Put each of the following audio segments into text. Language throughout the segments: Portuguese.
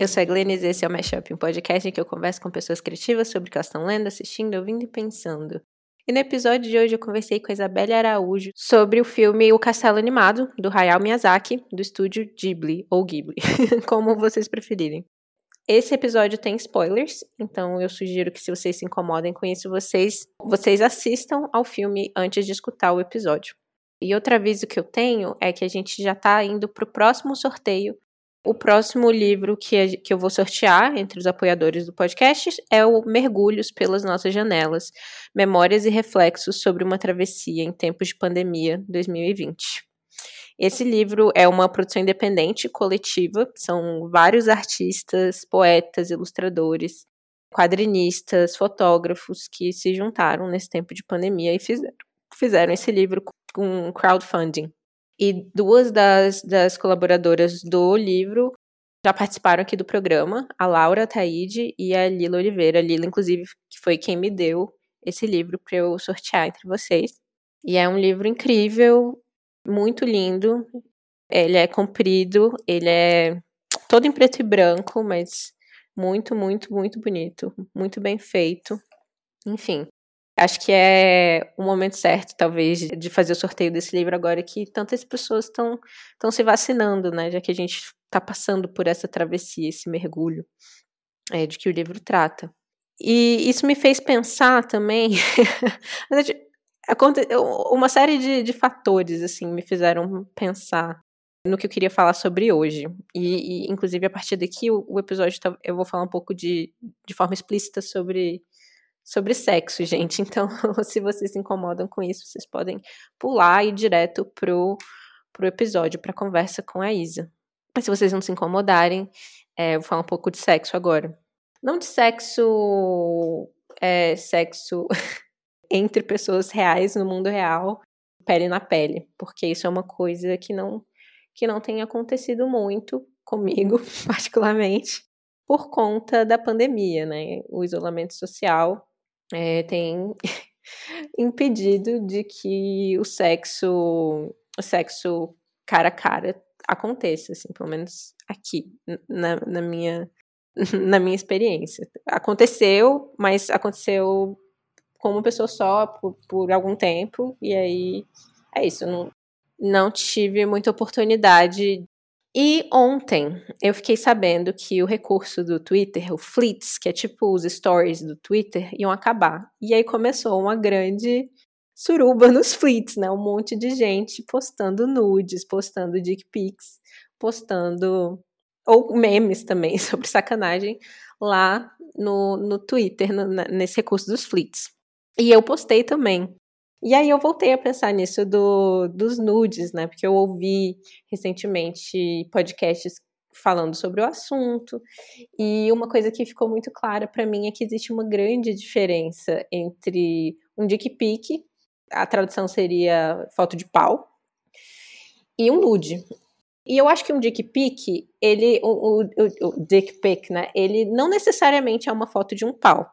Eu sou a Glennis e esse é o Mashup, um podcast em que eu converso com pessoas criativas sobre o que elas estão lendo, assistindo, ouvindo e pensando. E no episódio de hoje eu conversei com a Isabelle Araújo sobre o filme O Castelo Animado, do Hayao Miyazaki, do estúdio Ghibli, ou Ghibli, como vocês preferirem. Esse episódio tem spoilers, então eu sugiro que se vocês se incomodem com isso, vocês, vocês assistam ao filme antes de escutar o episódio. E outro aviso que eu tenho é que a gente já está indo para o próximo sorteio o próximo livro que, que eu vou sortear entre os apoiadores do podcast é o Mergulhos pelas Nossas Janelas Memórias e Reflexos sobre uma Travessia em Tempos de Pandemia 2020. Esse livro é uma produção independente, coletiva, são vários artistas, poetas, ilustradores, quadrinistas, fotógrafos que se juntaram nesse tempo de pandemia e fizeram, fizeram esse livro com crowdfunding. E duas das, das colaboradoras do livro já participaram aqui do programa, a Laura Taide e a Lila Oliveira. A Lila, inclusive, que foi quem me deu esse livro para eu sortear entre vocês. E é um livro incrível, muito lindo. Ele é comprido, ele é todo em preto e branco, mas muito, muito, muito bonito, muito bem feito. Enfim, Acho que é o momento certo, talvez, de fazer o sorteio desse livro agora que tantas pessoas estão se vacinando, né? Já que a gente está passando por essa travessia, esse mergulho é, de que o livro trata. E isso me fez pensar também. uma série de, de fatores assim me fizeram pensar no que eu queria falar sobre hoje. E, e inclusive, a partir daqui, o, o, episódio eu vou falar um pouco de, de forma explícita sobre sobre sexo, gente. Então, se vocês se incomodam com isso, vocês podem pular e ir direto pro, pro episódio, pra conversa com a Isa. Mas se vocês não se incomodarem, é, eu vou falar um pouco de sexo agora. Não de sexo. É, sexo entre pessoas reais no mundo real, pele na pele, porque isso é uma coisa que não que não tem acontecido muito comigo, particularmente, por conta da pandemia, né? O isolamento social é, tem impedido de que o sexo, o sexo cara a cara aconteça, assim, pelo menos aqui, na, na minha na minha experiência. Aconteceu, mas aconteceu com uma pessoa só por, por algum tempo, e aí é isso, não, não tive muita oportunidade e ontem eu fiquei sabendo que o recurso do Twitter, o Fleets, que é tipo os stories do Twitter, iam acabar. E aí começou uma grande suruba nos Fleets, né? Um monte de gente postando nudes, postando dick pics, postando ou memes também sobre sacanagem lá no, no Twitter, no, nesse recurso dos Fleets. E eu postei também. E aí eu voltei a pensar nisso do, dos nudes, né? Porque eu ouvi recentemente podcasts falando sobre o assunto, e uma coisa que ficou muito clara para mim é que existe uma grande diferença entre um dick pic, a tradução seria foto de pau, e um nude. E eu acho que um dick pic, ele, o, o, o dick pic, né? Ele não necessariamente é uma foto de um pau.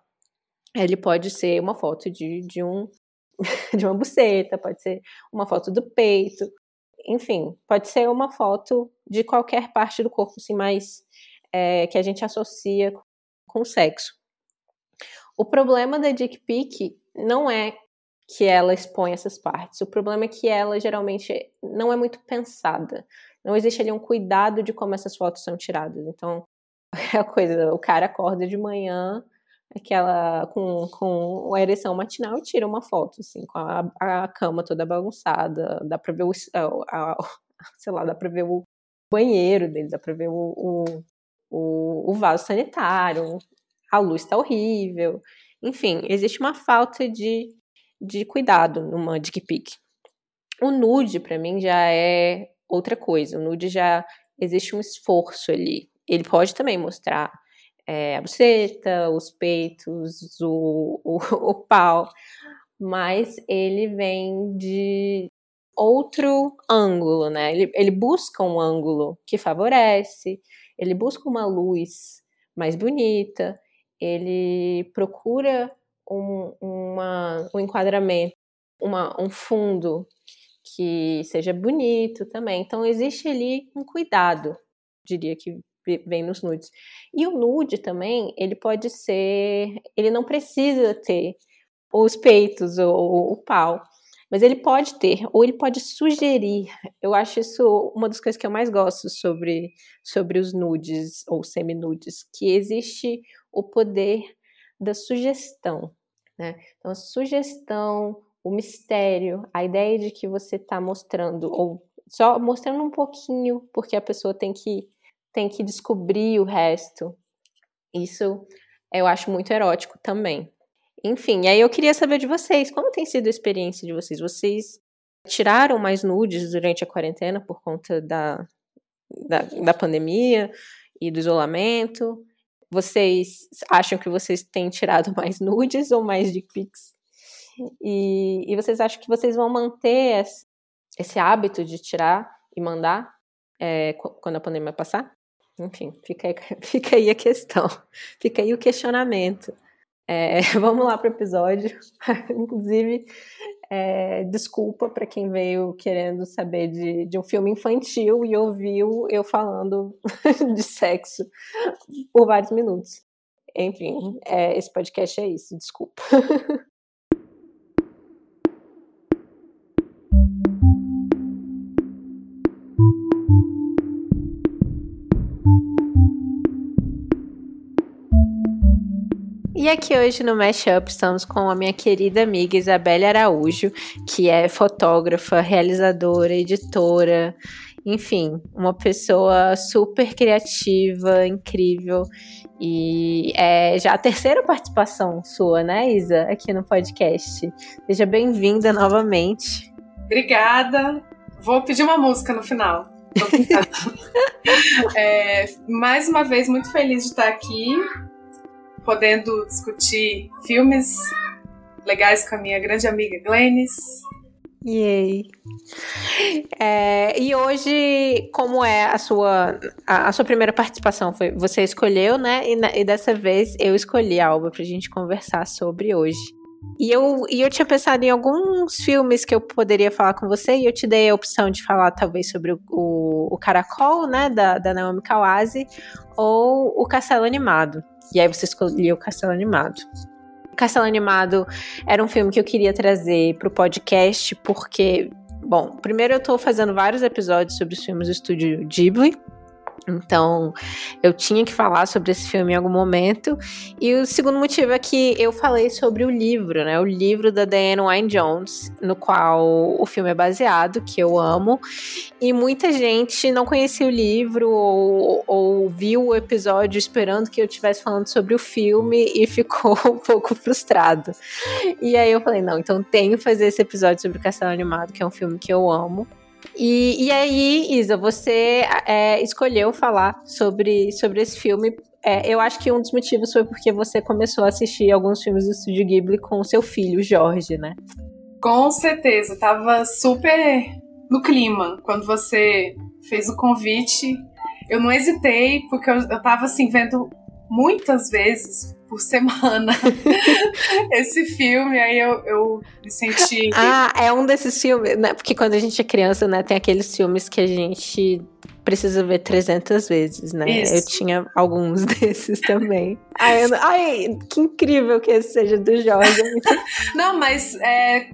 Ele pode ser uma foto de, de um de uma buceta, pode ser uma foto do peito, enfim, pode ser uma foto de qualquer parte do corpo, assim, mais é, que a gente associa com o sexo. O problema da dick pic não é que ela expõe essas partes. O problema é que ela geralmente não é muito pensada. Não existe ali um cuidado de como essas fotos são tiradas. Então, é a coisa, o cara acorda de manhã, aquela com, com a ereção matinal e tira uma foto, assim, com a, a cama toda bagunçada, dá pra ver o, a, a, sei lá, dá pra ver o banheiro dele, dá pra ver o, o, o, o vaso sanitário, a luz tá horrível, enfim, existe uma falta de, de cuidado numa dick pic. O nude, para mim, já é outra coisa, o nude já existe um esforço ali, ele pode também mostrar é, a buceta, os peitos, o, o, o pau, mas ele vem de outro ângulo, né? Ele, ele busca um ângulo que favorece, ele busca uma luz mais bonita, ele procura um, uma, um enquadramento, uma, um fundo que seja bonito também. Então existe ali um cuidado, diria que vem nos nudes. E o nude também, ele pode ser, ele não precisa ter os peitos ou o pau, mas ele pode ter, ou ele pode sugerir. Eu acho isso uma das coisas que eu mais gosto sobre, sobre os nudes ou semi-nudes, que existe o poder da sugestão. Né? Então, a sugestão, o mistério, a ideia de que você está mostrando, ou só mostrando um pouquinho, porque a pessoa tem que, tem que descobrir o resto. Isso eu acho muito erótico também. Enfim, aí eu queria saber de vocês, como tem sido a experiência de vocês? Vocês tiraram mais nudes durante a quarentena por conta da, da, da pandemia e do isolamento? Vocês acham que vocês têm tirado mais nudes ou mais dick pics? E, e vocês acham que vocês vão manter esse, esse hábito de tirar e mandar é, quando a pandemia passar? Enfim, fica aí, fica aí a questão, fica aí o questionamento. É, vamos lá para o episódio. Inclusive, é, desculpa para quem veio querendo saber de, de um filme infantil e ouviu eu falando de sexo por vários minutos. Enfim, é, esse podcast é isso, desculpa. E aqui hoje no Mashup estamos com a minha querida amiga Isabelle Araújo, que é fotógrafa, realizadora, editora, enfim, uma pessoa super criativa, incrível. E é já a terceira participação sua, né, Isa, aqui no podcast. Seja bem-vinda novamente. Obrigada. Vou pedir uma música no final. é, mais uma vez, muito feliz de estar aqui podendo discutir filmes legais com a minha grande amiga Glennis. Yay! É, e hoje, como é a sua a, a, sua primeira participação? Foi você escolheu, né? E, e dessa vez eu escolhi a Alba pra gente conversar sobre hoje. E eu, e eu tinha pensado em alguns filmes que eu poderia falar com você, e eu te dei a opção de falar talvez sobre o, o, o Caracol, né, da, da Naomi Kawase, ou o Castelo Animado. E aí você escolheu o Castelo Animado. O Castelo Animado era um filme que eu queria trazer para o podcast, porque, bom, primeiro eu estou fazendo vários episódios sobre os filmes do estúdio Ghibli, então, eu tinha que falar sobre esse filme em algum momento. E o segundo motivo é que eu falei sobre o livro, né? O livro da Diane Wynne Jones, no qual o filme é baseado, que eu amo. E muita gente não conhecia o livro ou, ou viu o episódio esperando que eu estivesse falando sobre o filme e ficou um pouco frustrado. E aí eu falei, não, então tenho que fazer esse episódio sobre o Castelo Animado, que é um filme que eu amo. E, e aí, Isa, você é, escolheu falar sobre, sobre esse filme. É, eu acho que um dos motivos foi porque você começou a assistir alguns filmes do Estúdio Ghibli com seu filho, Jorge, né? Com certeza, tava super no clima quando você fez o convite. Eu não hesitei, porque eu, eu tava assim, vendo muitas vezes por semana esse filme, aí eu, eu me senti. Ah, é um desses filmes, né? Porque quando a gente é criança, né, tem aqueles filmes que a gente precisa ver 300 vezes, né? Isso. Eu tinha alguns desses também. ai, eu, ai, que incrível que esse seja do Jorge. Não, mas é,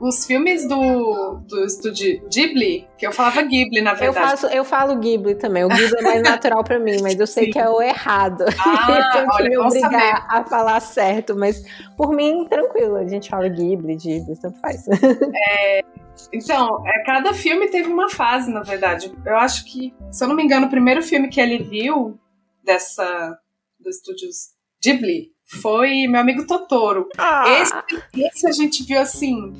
os filmes do, do estúdio Ghibli, que eu falava Ghibli, na verdade. Eu, faço, eu falo Ghibli também. O Ghibli é mais natural para mim, mas eu sei Sim. que é o errado. Ah, eu olha, me obrigar saber. a falar certo, mas por mim, tranquilo. A gente fala Ghibli, Ghibli, tanto faz. É, então, é, cada filme teve uma fase, na verdade. Eu acho que, se eu não me engano, o primeiro filme que ele viu dessa dos estúdios Ghibli foi Meu Amigo Totoro. Ah. Esse, esse a gente viu assim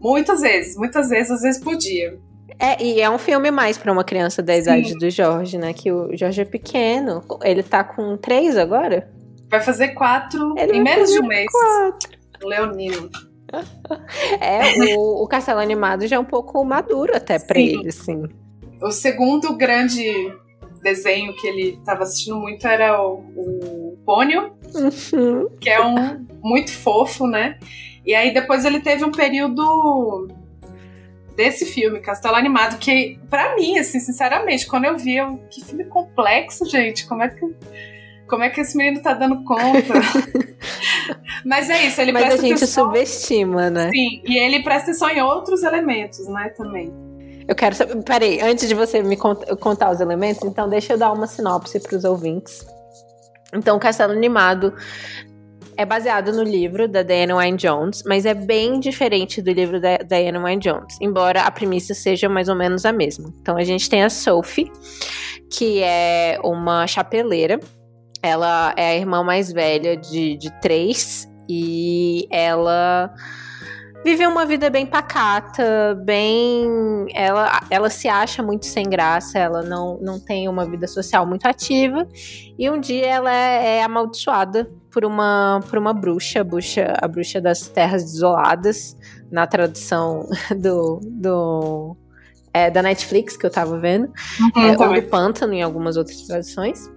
muitas vezes, muitas vezes, às vezes por dia. É, e é um filme mais para uma criança da idade Sim. do Jorge, né? Que o Jorge é pequeno. Ele tá com três agora? Vai fazer quatro ele em menos de um mês. Quatro. Leonino. É, o, o Castelo Animado já é um pouco maduro até pra Sim. ele, assim. O segundo grande desenho que ele estava assistindo muito era o, o Pônio, uhum. que é um muito fofo, né? E aí depois ele teve um período desse filme, Castelo Animado, que para mim, assim, sinceramente, quando eu vi, eu, que filme complexo, gente, como é que como é que esse menino tá dando conta? Mas é isso, ele Mas presta a gente atenção... subestima, né? Sim, e ele presta atenção em outros elementos, né, também. Eu quero saber. Peraí, antes de você me contar os elementos, então deixa eu dar uma sinopse para os ouvintes. Então, o Castelo Animado é baseado no livro da Diana Wynne Jones, mas é bem diferente do livro da Diana Wynne Jones, embora a premissa seja mais ou menos a mesma. Então, a gente tem a Sophie, que é uma chapeleira ela é a irmã mais velha de, de três e ela vive uma vida bem pacata, bem. Ela, ela se acha muito sem graça, ela não, não tem uma vida social muito ativa. E um dia ela é, é amaldiçoada por uma, por uma bruxa, a bruxa, a bruxa das terras desoladas, na tradução do. do é, da Netflix que eu tava vendo, uhum, é, ou do pântano em algumas outras traduções.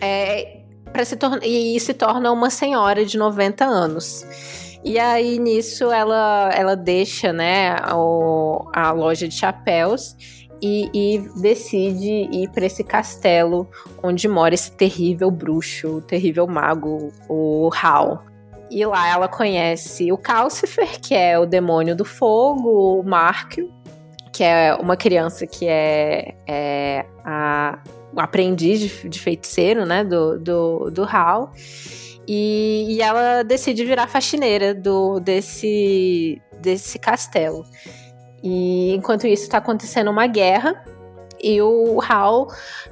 É, se e se torna uma senhora de 90 anos. E aí nisso ela, ela deixa né, o, a loja de chapéus e, e decide ir para esse castelo onde mora esse terrível bruxo, o terrível mago, o Hal. E lá ela conhece o Calcifer, que é o demônio do fogo, o Markio, que é uma criança que é, é a aprendiz de, de feiticeiro, né, do, do, do Hal. E, e, ela decide virar faxineira do, desse, desse castelo. E enquanto isso está acontecendo uma guerra e o Hal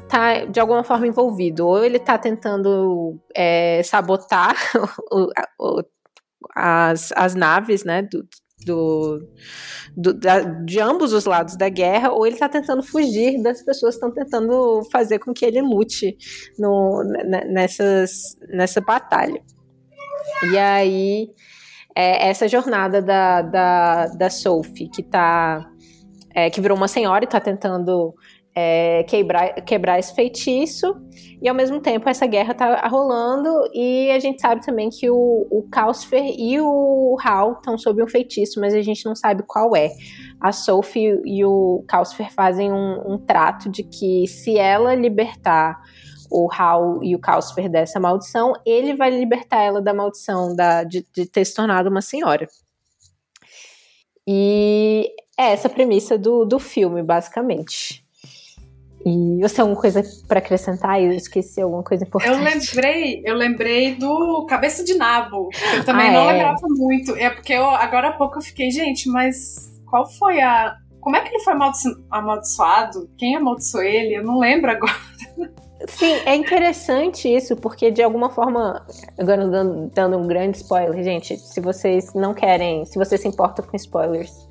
tá de alguma forma envolvido. Ou ele tá tentando é, sabotar o, o, as, as naves, né, do, do, do da, de ambos os lados da guerra, ou ele está tentando fugir das pessoas que estão tentando fazer com que ele lute no, nessas, nessa batalha. E aí, é essa jornada da, da, da Sophie, que tá. É, que virou uma senhora e está tentando é, quebrar, quebrar esse feitiço, e ao mesmo tempo essa guerra tá rolando, e a gente sabe também que o, o Calcifer e o Hal estão sob um feitiço, mas a gente não sabe qual é. A Sophie e o Calcifer fazem um, um trato de que se ela libertar o Hal e o Calcifer dessa maldição, ele vai libertar ela da maldição da, de, de ter se tornado uma senhora. E é essa a premissa do, do filme, basicamente. E você tem alguma coisa para acrescentar? Eu esqueci alguma coisa importante. Eu lembrei, eu lembrei do Cabeça de Nabo. Eu também ah, não é. lembrava muito. É porque eu, agora há pouco eu fiquei, gente, mas qual foi a. Como é que ele foi amaldiçoado? Quem amaldiçoou ele? Eu não lembro agora. Sim, é interessante isso, porque de alguma forma, agora dando, dando um grande spoiler, gente, se vocês não querem, se vocês se importam com spoilers,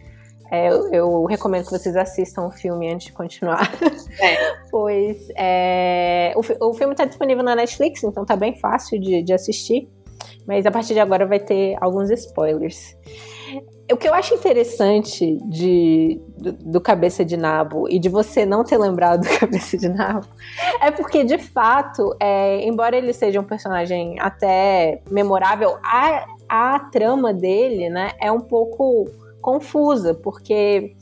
é, eu, eu, recomendo que vocês assistam o filme antes de continuar. É. pois é, o, o, filme está disponível na Netflix, então tá bem fácil de, de assistir. Mas a partir de agora vai ter alguns spoilers. O que eu acho interessante de, do, do, Cabeça de Nabo e de você não ter lembrado do Cabeça de Nabo é porque, de fato, é, embora ele seja um personagem até memorável, a, a trama dele né, é um pouco confusa, porque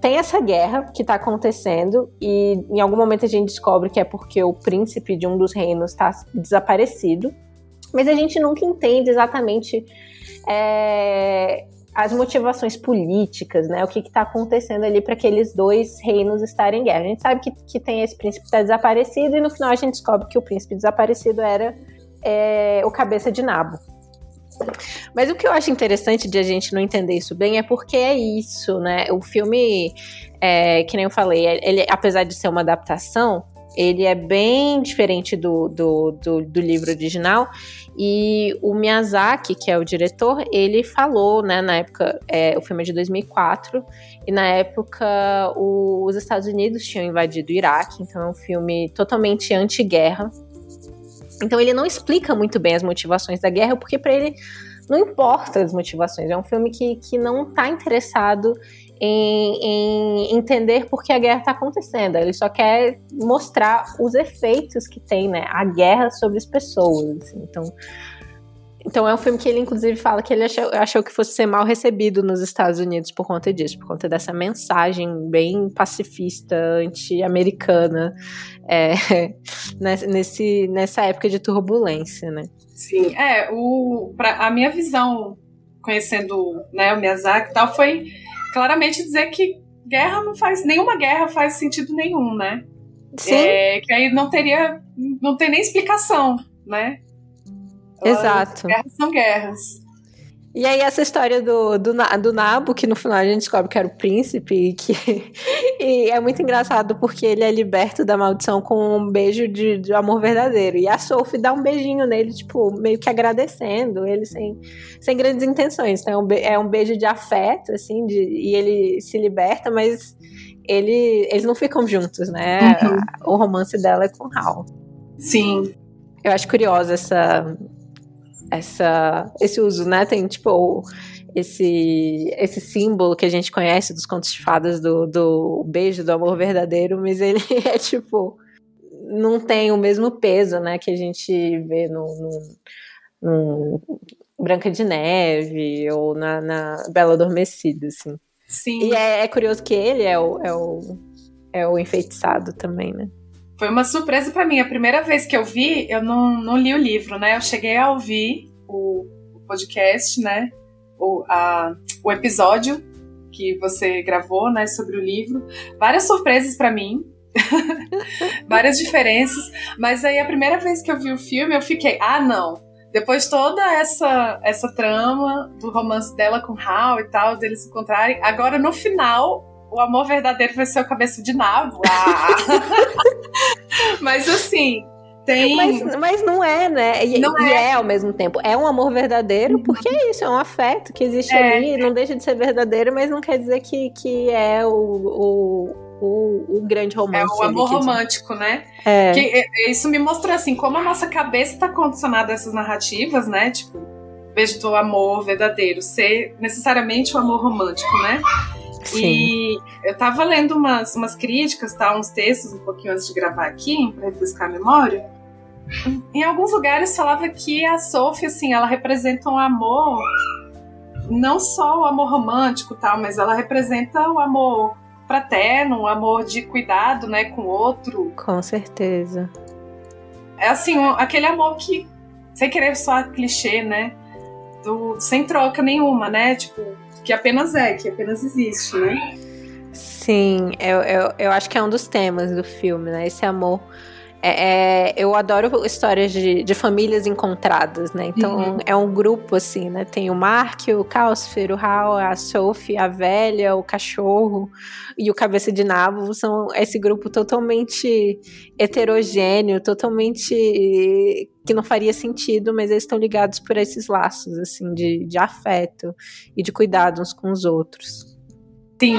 tem essa guerra que está acontecendo e em algum momento a gente descobre que é porque o príncipe de um dos reinos está desaparecido, mas a gente nunca entende exatamente é, as motivações políticas, né? O que está acontecendo ali para aqueles dois reinos estarem em guerra. A gente sabe que, que tem esse príncipe que está desaparecido e no final a gente descobre que o príncipe desaparecido era é, o cabeça de nabo. Mas o que eu acho interessante de a gente não entender isso bem é porque é isso, né? O filme, é, que nem eu falei, ele, apesar de ser uma adaptação, ele é bem diferente do, do, do, do, livro original. E o Miyazaki, que é o diretor, ele falou, né, na época, é, o filme é de 2004, e na época o, os Estados Unidos tinham invadido o Iraque, então é um filme totalmente anti-guerra. Então ele não explica muito bem as motivações da guerra, porque para ele não importa as motivações. É um filme que, que não está interessado em, em, entender por que a guerra está acontecendo. Ele só quer mostrar os efeitos que tem né, a guerra sobre as pessoas. Assim. Então, Então é um filme que ele, inclusive, fala que ele achou, achou, que fosse ser mal recebido nos Estados Unidos por conta disso, por conta dessa mensagem bem pacifista, anti-americana, é, nesse, nessa época de turbulência, né? Sim, é, o, pra, a minha visão, conhecendo né, o Miyazaki e tal, foi claramente dizer que guerra não faz, nenhuma guerra faz sentido nenhum, né? Sim. É, que aí não teria, não tem nem explicação, né? Exato. Guerras são guerras. E aí essa história do, do, do Nabo, que no final a gente descobre que era o príncipe, e que e é muito engraçado porque ele é liberto da maldição com um beijo de, de amor verdadeiro. E a Sophie dá um beijinho nele, tipo, meio que agradecendo ele sem, sem grandes intenções. Então é um, be é um beijo de afeto, assim, de, e ele se liberta, mas ele, eles não ficam juntos, né? Uhum. O romance dela é com Hal. Sim. Eu acho curiosa essa, essa, esse uso, né? Tem tipo esse, esse símbolo que a gente conhece dos contos de fadas do, do beijo, do amor verdadeiro, mas ele é tipo. Não tem o mesmo peso, né? Que a gente vê no, no, no Branca de Neve ou na, na Bela Adormecida, assim. Sim. E é, é, curioso que ele é o, é o, é o enfeitiçado também, né? Foi uma surpresa para mim. A primeira vez que eu vi, eu não, não li o livro, né? Eu cheguei a ouvir o, o podcast, né? O, a, o episódio que você gravou, né? Sobre o livro. Várias surpresas para mim. Várias diferenças. Mas aí a primeira vez que eu vi o filme, eu fiquei, ah, não. Depois toda essa essa trama do romance dela com Hal e tal, deles se encontrarem, agora no final o amor verdadeiro vai ser o cabeça de nabo. Ah. mas assim, tem... Mas, mas não é, né? E, não e é. é. ao mesmo tempo. É um amor verdadeiro, uhum. porque é isso, é um afeto que existe é. ali, não deixa de ser verdadeiro, mas não quer dizer que, que é o, o, o, o grande romance. É o amor romântico, né? É. Que, é, isso me mostrou assim, como a nossa cabeça está condicionada a essas narrativas, né? Tipo, vejo do amor verdadeiro ser necessariamente o amor romântico, né? Sim. E eu tava lendo umas, umas críticas, tá? Uns textos um pouquinho antes de gravar aqui, para refrescar a memória. Em alguns lugares falava que a Sophie, assim, ela representa um amor, não só o amor romântico, tal, mas ela representa o amor fraterno, um amor de cuidado, né, com o outro. Com certeza. É assim, um, aquele amor que, sem querer soar clichê, né, do, sem troca nenhuma, né, tipo, que apenas é, que apenas existe, né? Sim, eu, eu, eu acho que é um dos temas do filme, né? Esse amor é, é, eu adoro histórias de, de, famílias encontradas, né? Então uhum. é um grupo assim, né? Tem o Mark, o Calcifer, o Hal, a Sophie, a velha, o cachorro e o cabeça de nabo. São esse grupo totalmente heterogêneo, totalmente que não faria sentido, mas eles estão ligados por esses laços assim de, de afeto e de cuidado uns com os outros. Sim.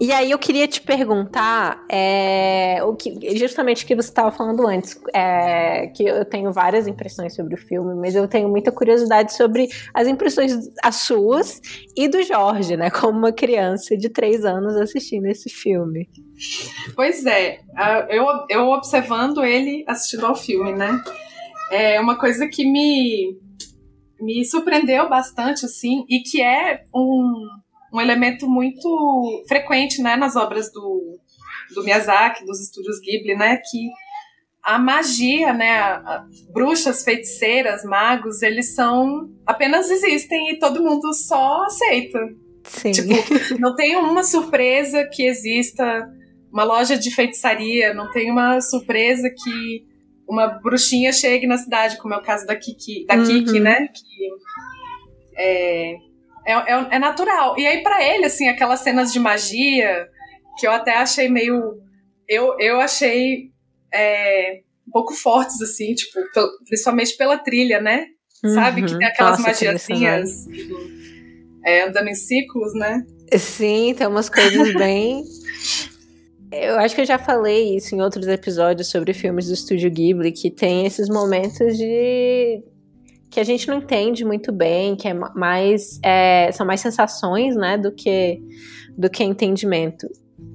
E aí eu queria te perguntar é, o que, justamente o que você estava falando antes, é, que eu tenho várias impressões sobre o filme, mas eu tenho muita curiosidade sobre as impressões as suas e do Jorge, né? Como uma criança de três anos assistindo esse filme. Pois é, eu, eu observando ele assistindo ao filme, né? É uma coisa que me, me surpreendeu bastante, assim, e que é um um elemento muito frequente né, nas obras do, do Miyazaki, dos estúdios Ghibli, né, que a magia, né, a, a, bruxas, feiticeiras, magos, eles são apenas existem e todo mundo só aceita. Sim. Tipo, não tem uma surpresa que exista uma loja de feitiçaria, não tem uma surpresa que uma bruxinha chegue na cidade, como é o caso da Kiki, da uhum. Kiki, né, que é, é, é, é natural. E aí, para ele, assim, aquelas cenas de magia, que eu até achei meio. Eu, eu achei é, um pouco fortes, assim, tipo, principalmente pela trilha, né? Uhum. Sabe? Que tem aquelas Nossa, magiazinhas é, andando em ciclos, né? Sim, tem umas coisas bem. Eu acho que eu já falei isso em outros episódios sobre filmes do Estúdio Ghibli, que tem esses momentos de que a gente não entende muito bem, que é mais é, são mais sensações, né, do que do que entendimento.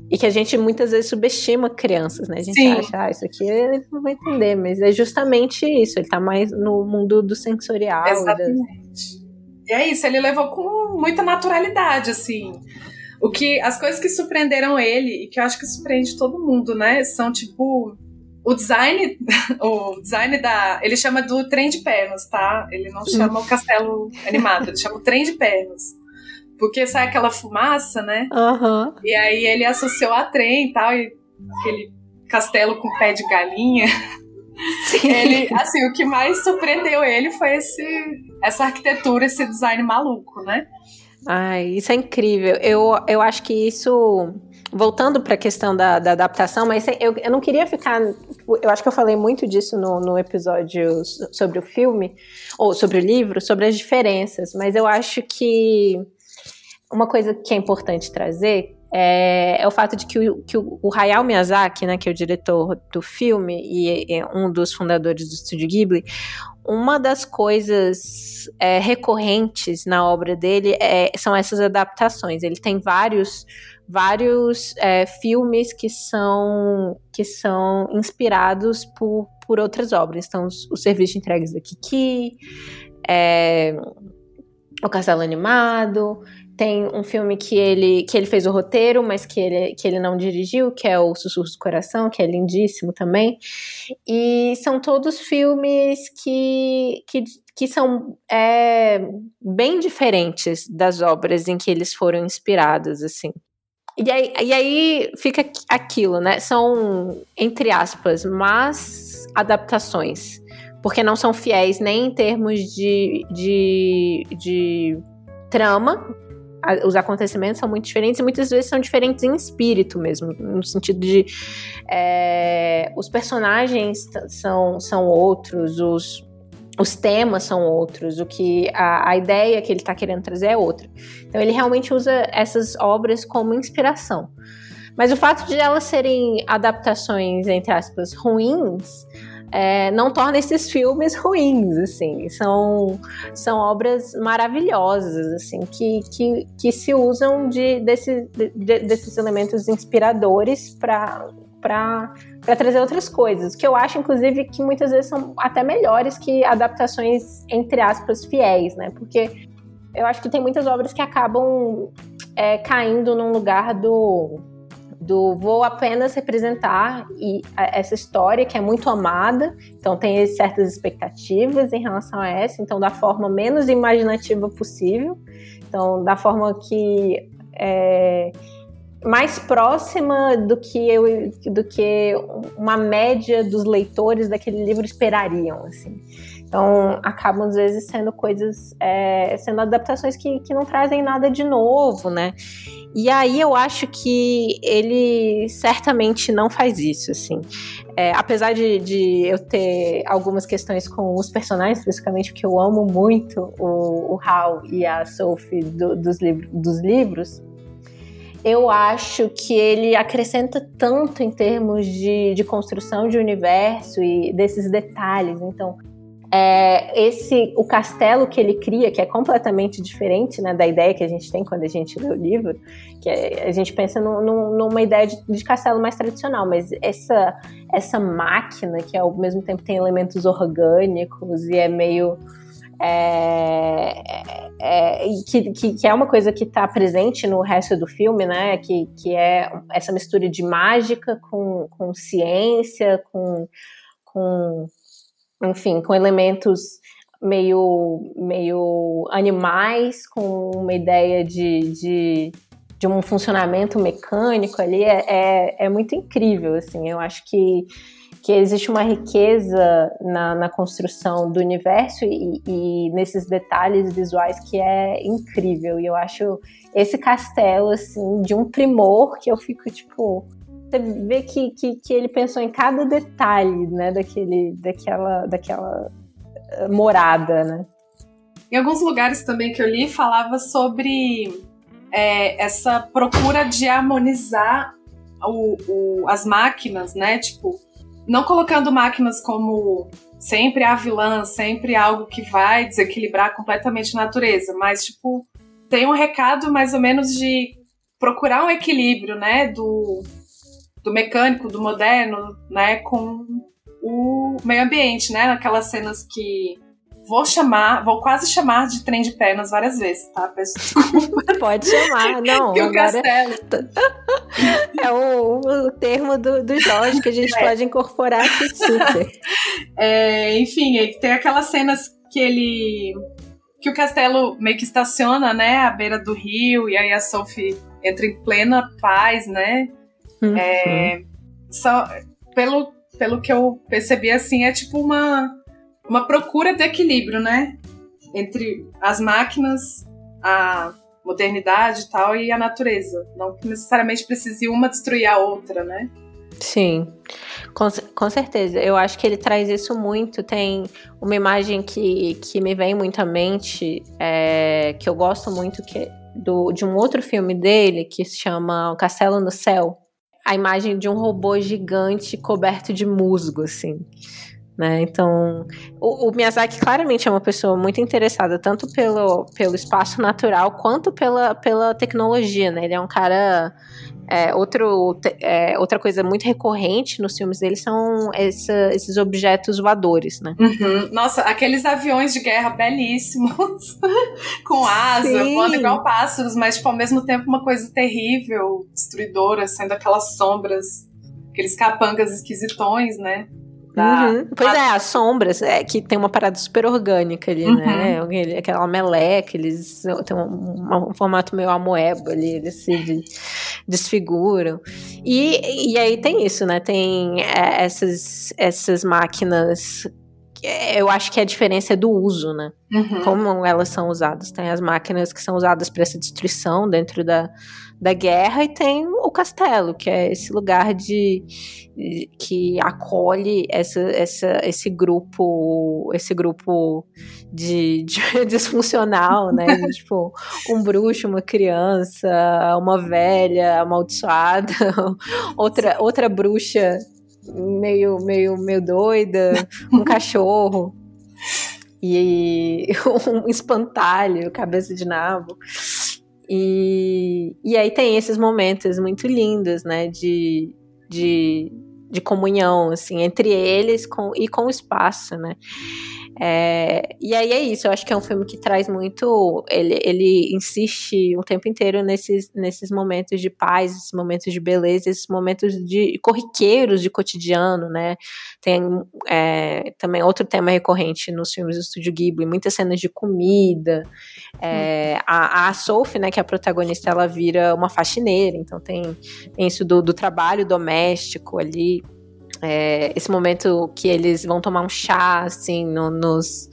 E que a gente muitas vezes subestima crianças, né? A gente Sim. acha, ah, isso aqui eles não vão entender, mas é justamente isso, ele tá mais no mundo do sensorial. Exatamente. E é isso, ele levou com muita naturalidade, assim. O que as coisas que surpreenderam ele e que eu acho que surpreende todo mundo, né, são tipo o design, o design da, ele chama do trem de pernas, tá? Ele não chama o castelo animado, ele chama o trem de pernas. Porque sai aquela fumaça, né? Uhum. E aí ele associou a trem e tal, e aquele castelo com pé de galinha. Sim. Ele, assim, o que mais surpreendeu ele foi esse, essa arquitetura, esse design maluco, né? Ai, isso é incrível. Eu, eu acho que isso. Voltando para a questão da, da, adaptação, mas eu, eu não queria ficar. Eu acho que eu falei muito disso no, no episódio sobre o filme, ou sobre o livro, sobre as diferenças, mas eu acho que uma coisa que é importante trazer é, é, o fato de que o, que o, Hayao Miyazaki, né, que é o diretor do filme e é um dos fundadores do Estúdio Ghibli, uma das coisas é, recorrentes na obra dele é, são essas adaptações. Ele tem vários vários é, filmes que são que são inspirados por, por outras obras. Então, os, os serviços de entregas da Kiki, é, o Castelo Animado, tem um filme que ele, que ele fez o roteiro, mas que ele, que ele não dirigiu, que é o Sussurros do Coração, que é lindíssimo também. E são todos filmes que, que, que são é, bem diferentes das obras em que eles foram inspirados, assim. E aí, e aí fica aquilo, né? São, entre aspas, mas adaptações. Porque não são fiéis nem em termos de, de, de trama, os acontecimentos são muito diferentes e muitas vezes são diferentes em espírito mesmo, no sentido de é, os personagens são, são outros, os, os temas são outros, o que a, a ideia que ele está querendo trazer é outra. Então ele realmente usa essas obras como inspiração. Mas o fato de elas serem adaptações, entre aspas, ruins, é, não torna esses filmes ruins, assim, são, são obras maravilhosas, assim, que, que, que se usam de, desse, de, desses elementos inspiradores para para trazer outras coisas, que eu acho, inclusive, que muitas vezes são até melhores que adaptações, entre aspas, fiéis, né? Porque eu acho que tem muitas obras que acabam é, caindo num lugar do do vou apenas representar e essa história que é muito amada, então tem certas expectativas em relação a essa, então da forma menos imaginativa possível, então da forma que é, mais próxima do que eu do que uma média dos leitores daquele livro esperariam, assim. Então, acabam às vezes sendo coisas, é, sendo adaptações que, que não trazem nada de novo, né? E aí eu acho que ele certamente não faz isso, assim. É, apesar de, de, eu ter algumas questões com os personagens, especificamente porque eu amo muito o, o Hal e a Sophie do, dos, livro, dos livros, eu acho que ele acrescenta tanto em termos de, de construção de universo e desses detalhes. Então, é, esse o castelo que ele cria, que é completamente diferente né, da ideia que a gente tem quando a gente lê o livro, que é, a gente pensa no, no, numa ideia de, de, castelo mais tradicional, mas essa, essa máquina que ao mesmo tempo tem elementos orgânicos e é meio. É, é, que, que, que, é uma coisa que está presente no resto do filme, né? Que, que é essa mistura de mágica com, com ciência, com, com enfim, com elementos meio, meio animais, com uma ideia de, de, de um funcionamento mecânico ali, é, é, é, muito incrível, assim, eu acho que, que existe uma riqueza na, na construção do universo e, e nesses detalhes visuais que é incrível, e eu acho esse castelo, assim, de um primor que eu fico, tipo, você vê que, que, que, ele pensou em cada detalhe, né, daquele, daquela, daquela eh, morada, né? Em alguns lugares também que eu li, falava sobre é, essa procura de harmonizar o, o, as máquinas, né? Tipo, não colocando máquinas como sempre a vilã, sempre algo que vai desequilibrar completamente a natureza, mas, tipo, tem um recado mais ou menos de procurar um equilíbrio, né, do, do mecânico, do moderno, né, com o meio ambiente, né, naquelas cenas que vou chamar, vou quase chamar de trem de pernas várias vezes, tá? Peço desculpa. Pode chamar, não. que o castelo. É o, o termo do, do Jorge que a gente é. pode incorporar aqui super. É, enfim, tem aquelas cenas que ele. que o castelo meio que estaciona, né, à beira do rio, e aí a Sophie entra em plena paz, né? Uhum. É, só, pelo, pelo que eu percebi, assim, é tipo uma uma procura de equilíbrio, né? Entre as máquinas, a modernidade e tal, e a natureza. Não que necessariamente precise uma destruir a outra, né? Sim, com, com certeza. Eu acho que ele traz isso muito. Tem uma imagem que, que me vem muito à mente, é, que eu gosto muito, que é do, de um outro filme dele, que se chama O Castelo no Céu. A imagem de um robô gigante coberto de musgo, assim. Né? Então, o, o, Miyazaki claramente é uma pessoa muito interessada tanto pelo, pelo espaço natural quanto pela, pela tecnologia, né? Ele é um cara é, outro, é, outra coisa muito recorrente nos filmes dele são essa, esses objetos voadores, né? Uhum. Nossa, aqueles aviões de guerra belíssimos, com asa, voando igual pássaros, mas tipo, ao mesmo tempo uma coisa terrível, destruidora, sendo aquelas sombras, aqueles capangas esquisitões, né? Uhum. Pois é, as sombras, é, que tem uma parada super orgânica ali, né? uhum. né? Aquela meleca, eles têm um, um, formato meio amoeba ali, eles se desfiguram. E, e aí tem isso, né? Tem é, essas, essas máquinas eu acho que a diferença é do uso, né? Uhum. Como elas são usadas. Tem as máquinas que são usadas para essa destruição dentro da, da guerra e tem o castelo, que é esse lugar de, de que acolhe essa, essa, esse grupo, esse grupo de, de disfuncional, né? Tipo, um bruxo, uma criança, uma velha amaldiçoada, outra, outra bruxa meio, meio, meio doida, um cachorro e um espantalho, cabeça de nabo. E, e aí tem esses momentos muito lindos, né, de, de, de comunhão, assim, entre eles com, e com o espaço, né. É, e aí é isso, eu acho que é um filme que traz muito. Ele, ele insiste o tempo inteiro nesses, nesses momentos de paz, esses momentos de beleza, esses momentos de corriqueiros de cotidiano, né? Tem é, também outro tema recorrente nos filmes do Estúdio Ghibli, muitas cenas de comida. É, a, a Sophie, né, que é a protagonista, ela vira uma faxineira, então tem, tem isso do, do trabalho doméstico ali. É, esse momento que eles vão tomar um chá, assim, no, nos,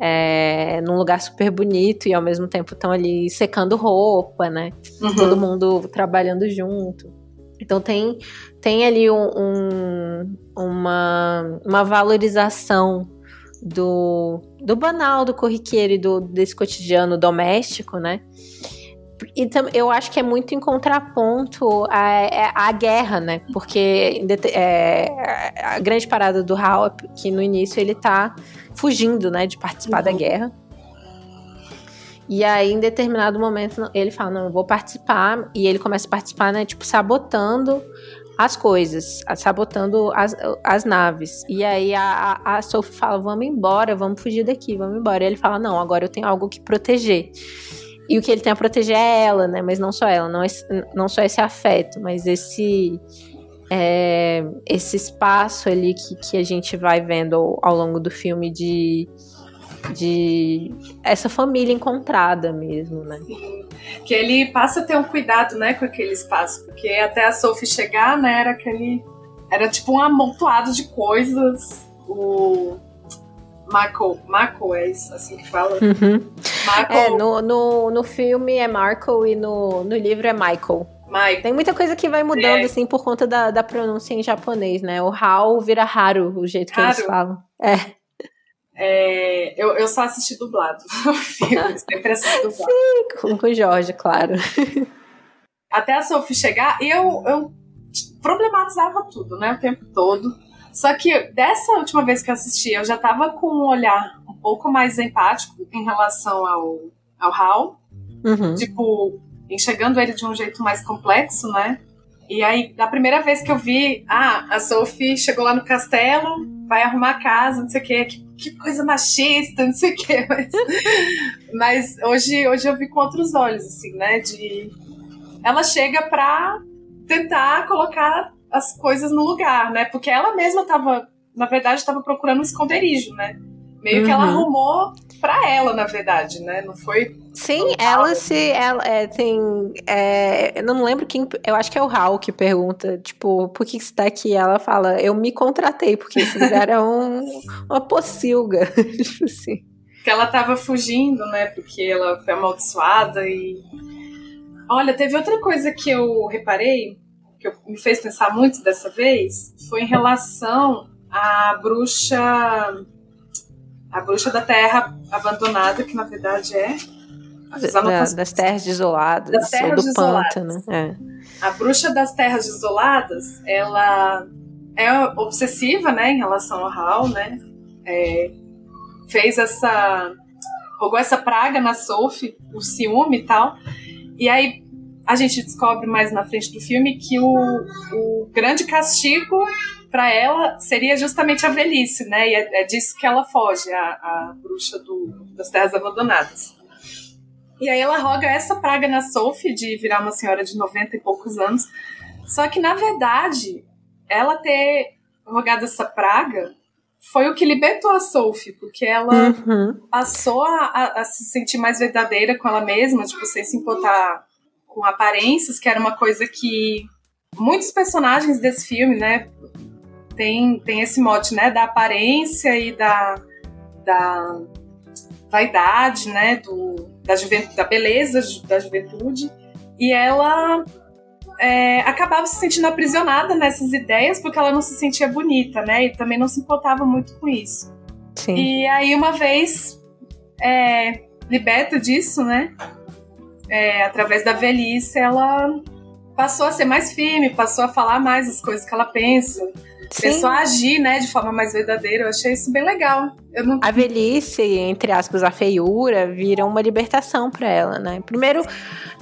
é, num lugar super bonito e ao mesmo tempo estão ali secando roupa, né? Uhum. Todo mundo trabalhando junto. Então tem, tem ali um, um, uma, uma valorização do, do banal, do corriqueiro e do, desse cotidiano doméstico, né? E eu acho que é muito em contraponto à, é, à guerra, né? Porque é, a grande parada do Hal é que no início ele tá fugindo, né, de participar uhum. da guerra. E aí, em determinado momento, ele fala: Não, eu vou participar. E ele começa a participar, né, tipo, sabotando as coisas, sabotando as, as naves. E aí a, a Sophie fala: Vamos embora, vamos fugir daqui, vamos embora. E ele fala: Não, agora eu tenho algo que proteger. E o que ele tem a proteger é ela, né? Mas não só ela, não, esse, não só esse afeto, mas esse é, esse espaço ali que, que a gente vai vendo ao, ao, longo do filme de, de essa família encontrada mesmo, né? Que ele passa a ter um cuidado, né, com aquele espaço, porque até a Sophie chegar, né, era aquele era tipo um amontoado de coisas. O Marco, Marco é isso, assim que fala? Uhum. Marco... É, no, no, no filme é Marco e no, no livro é Michael. Michael. Tem muita coisa que vai mudando, é. assim, por conta da, da pronúncia em japonês, né? O Hal vira Haru, o jeito que Haru. eles falam. É. É, eu, eu só assisti dublado. sempre assisti dublado. Sim, com, com o Jorge, claro. Até a Sophie chegar, eu, eu problematizava tudo, né? O tempo todo. Só que dessa última vez que eu assisti, eu já tava com um olhar um pouco mais empático em relação ao, ao Hal. Uhum. Tipo, enxergando ele de um jeito mais complexo, né? E aí, da primeira vez que eu vi, ah, a Sophie chegou lá no castelo, vai arrumar a casa, não sei o quê, que, que coisa machista, não sei o quê. Mas, mas, hoje, hoje eu vi com outros olhos, assim, né? De. Ela chega pra tentar colocar as coisas no lugar, né? Porque ela mesma tava, na verdade, estava procurando um esconderijo, né? Meio uhum. que ela uhum. arrumou pra ela, na verdade, né? Não foi. Sim, ela se. Ela é, tem. É, eu não lembro quem. Eu acho que é o Hal que pergunta, tipo, por que você tá aqui? Ela fala, eu me contratei, porque esse lugar é um, uma pocilga. tipo assim. Que ela tava fugindo, né? Porque ela foi amaldiçoada e. Olha, teve outra coisa que eu reparei, que me fez pensar muito dessa vez, foi em relação à bruxa a bruxa da terra abandonada, que na verdade é. Da, das terras desoladas, das terras do desoladas. pântano. É. A bruxa das terras desoladas, ela é obsessiva, né, em relação ao Hal, né? É, fez essa. rogou essa praga na Sophie, o ciúme e tal. E aí a gente descobre mais na frente do filme que o, o grande castigo para ela seria justamente a velhice, né? E é, é disso que ela foge, a, a bruxa do, das terras abandonadas. E aí ela roga essa praga na Sophie de virar uma senhora de 90 e poucos anos. Só que, na verdade, ela ter rogado essa praga foi o que libertou a Sophie, porque ela uhum. passou a, a, se sentir mais verdadeira com ela mesma, tipo, sem se importar com aparências, que era uma coisa que muitos personagens desse filme, né, tem, tem esse mote, né, da aparência e da, da vaidade, né, do, da, da beleza da juventude. E ela é, acabava se sentindo aprisionada nessas ideias porque ela não se sentia bonita, né, e também não se importava muito com isso. Sim. E aí, uma vez é, liberta disso, né, é, através da velhice, ela passou a ser mais firme, passou a falar mais as coisas que ela pensa, pessoa agir, né, de forma mais verdadeira. Eu achei isso bem legal. Não... A velhice, entre aspas, a feiura, vira uma libertação para ela, né? Primeiro,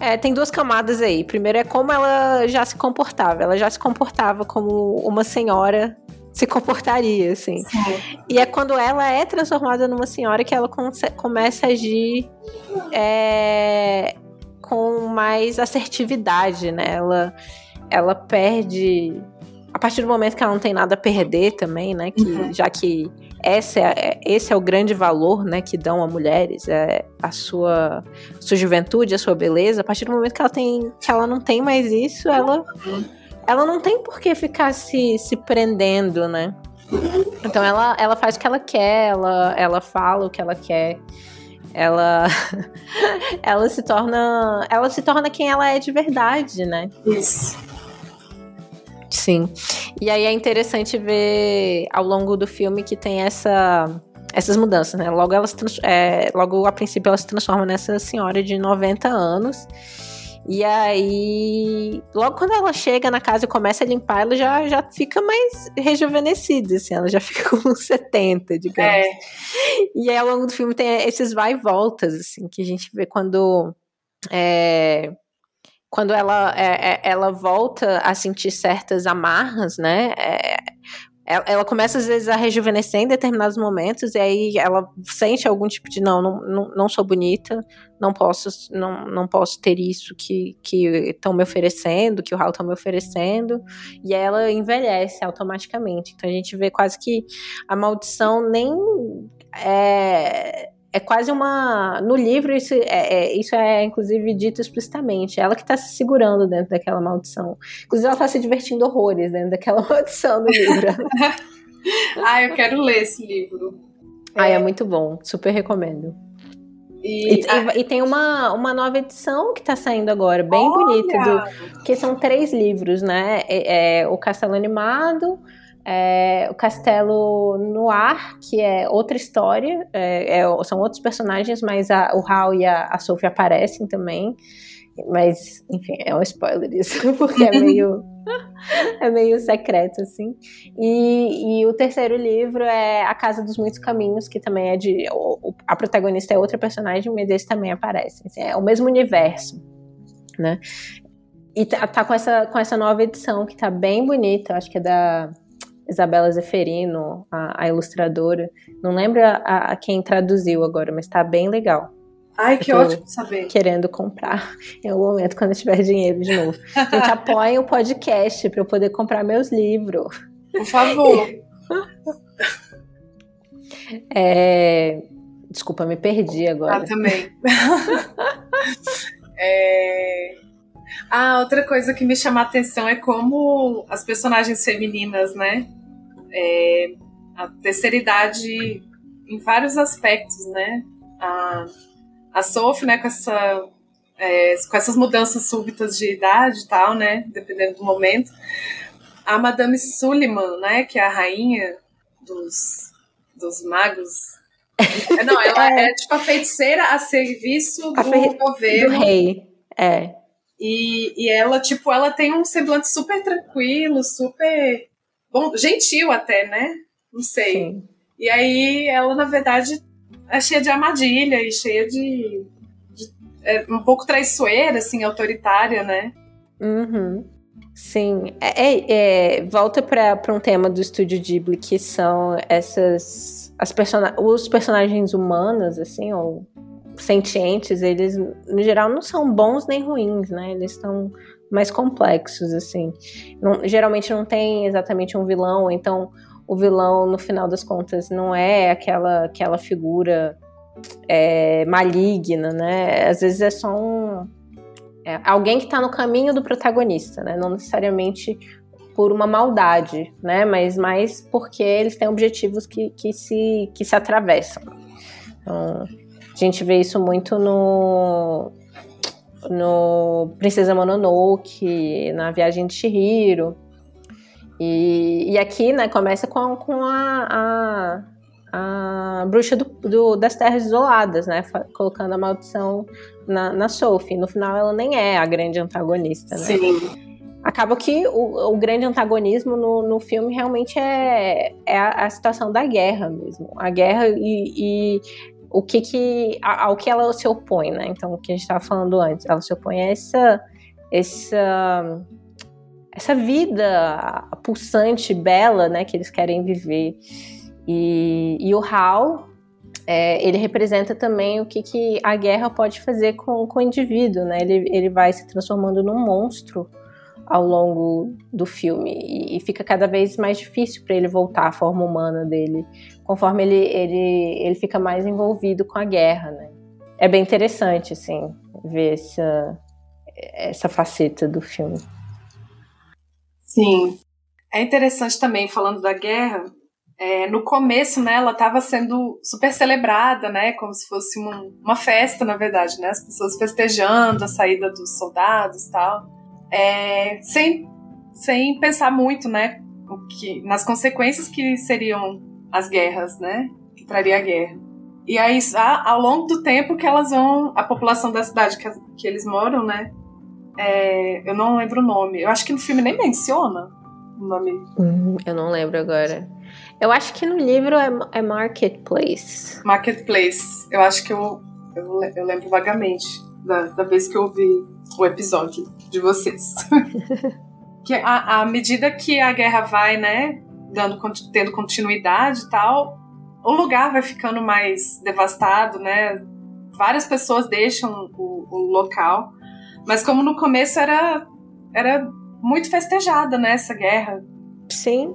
é, tem duas camadas aí. Primeiro é como ela já se comportava. Ela já se comportava como uma senhora se comportaria, assim. Sim. E é quando ela é transformada numa senhora que ela começa a agir é, com mais assertividade, né? Ela, ela perde a partir do momento que ela não tem nada a perder também, né? Que, uhum. Já que essa é, esse é o grande valor né, que dão a mulheres, é a sua, sua juventude, a sua beleza. A partir do momento que ela, tem, que ela não tem mais isso, ela, ela não tem por que ficar se, se prendendo, né? Então ela, ela faz o que ela quer, ela, ela fala o que ela quer. Ela, ela se torna ela se torna quem ela é de verdade, né? Isso. Sim. E aí é interessante ver ao longo do filme que tem essa essas mudanças, né? Logo, ela é, logo a princípio ela se transforma nessa senhora de 90 anos. E aí, logo quando ela chega na casa e começa a limpar, ela já, já fica mais rejuvenescida, assim, ela já fica com 70, digamos. É. E aí, ao longo do filme tem esses vai e voltas, assim, que a gente vê quando é, quando ela, é, é, ela volta a sentir certas amarras, né? É, ela começa às vezes a rejuvenescer em determinados momentos e aí ela sente algum tipo de não, não, não sou bonita, não posso não, não posso ter isso que que estão me oferecendo, que o Hal está me oferecendo e ela envelhece automaticamente. Então a gente vê quase que a maldição nem é, é quase uma. No livro, isso é, é, isso é inclusive dito explicitamente. Ela que está se segurando dentro daquela maldição. Inclusive, ela está se divertindo horrores dentro daquela maldição do livro. ah, eu quero ler esse livro. Ah, é muito bom. Super recomendo. E, e, e, e, tem uma, uma nova edição que está saindo agora, bem bonita, do, que são três livros, né? É, é, o Castelo Animado, é, o Castelo Noir, que é outra história, é, é, são outros personagens, mas a, o Hal e a, a Sophie aparecem também. Mas, enfim, é um spoiler isso, porque é meio, é meio secreto, assim. E, e, o terceiro livro é A Casa dos Muitos Caminhos, que também é de. A protagonista é outra personagem, mas esse também aparece. Assim, é o mesmo universo. né? E tá, tá, com, essa, com essa nova edição que tá bem bonita, acho que é da Isabela Zeferino, a, a ilustradora. Não lembro a, a, quem traduziu agora, mas tá bem legal. Ai, que ótimo saber. Querendo comprar em algum momento quando eu tiver dinheiro de novo. Gente, apoiem o podcast para eu poder comprar meus livros. Por favor. É... Desculpa, me perdi agora. Ah, também. é... Ah, outra coisa que me chama a atenção é como as personagens femininas, né? É... A terceira idade em vários aspectos, né? A, a Sophie, né, com essa é, com essas mudanças súbitas de idade e tal, né, dependendo do momento. A Madame Suliman, né, que é a rainha dos, dos magos. Não, ela é. é tipo a feiticeira a serviço do fe... governo. Do rei, é. E, e ela, tipo, ela tem um semblante super tranquilo, super bom, gentil até, né? Não sei. Sim. E aí ela, na verdade, é cheia de armadilha e cheia de. de é um pouco traiçoeira, assim, autoritária, né? Uhum. Sim, é, é, é volta para um tema do estúdio Ghibli que são essas as person os personagens humanos assim ou sentientes, eles no geral não são bons nem ruins, né? Eles estão mais complexos assim. Não, geralmente não tem exatamente um vilão, então o vilão no final das contas não é aquela aquela figura é, maligna, né? Às vezes é só um é alguém que está no caminho do protagonista, né? Não necessariamente por uma maldade, né? Mas mais porque eles têm objetivos que, que, se, que se atravessam. Então, a gente vê isso muito no, no Princesa Mononoke, na Viagem de Chihiro. E, e aqui, né, começa com, com a, a a bruxa do, do, das terras isoladas, né? Colocando a maldição na, na Sophie. No final, ela nem é a grande antagonista, né? Sim. Acaba que o, o grande antagonismo no, no filme realmente é, é a, a, situação da guerra mesmo. A guerra e, e o que que ao que ela se opõe, né? Então, o que a gente estava falando antes, ela se opõe a essa essa essa vida pulsante, bela, né, que eles querem viver. E, e o Hal, é, ele representa também o que, que a guerra pode fazer com, com o indivíduo, né? Ele, ele vai se transformando num monstro ao longo do filme e, e fica cada vez mais difícil para ele voltar à forma humana dele, conforme ele, ele, ele fica mais envolvido com a guerra, né? É bem interessante, assim, ver essa, essa faceta do filme. Sim. É interessante também, falando da guerra, é, no começo, né, ela estava sendo super celebrada, né, como se fosse um, uma festa, na verdade, né, as pessoas festejando a saída dos soldados, tal, é, sem sem pensar muito, né, o que nas consequências que seriam as guerras, né, que traria a guerra. E aí, ao longo do tempo que elas vão, a população da cidade que, que eles moram, né, é, eu não lembro o nome. Eu acho que no filme nem menciona o nome. Hum, eu não lembro agora. Eu acho que no livro é, é Marketplace. Marketplace. Eu acho que eu, eu, eu lembro vagamente da, da vez que eu ouvi o episódio de vocês. que à, à medida que a guerra vai, né, dando, tendo continuidade e tal, o lugar vai ficando mais devastado, né? Várias pessoas deixam o, o local. Mas como no começo era, era muito festejada, né, essa guerra. Sim.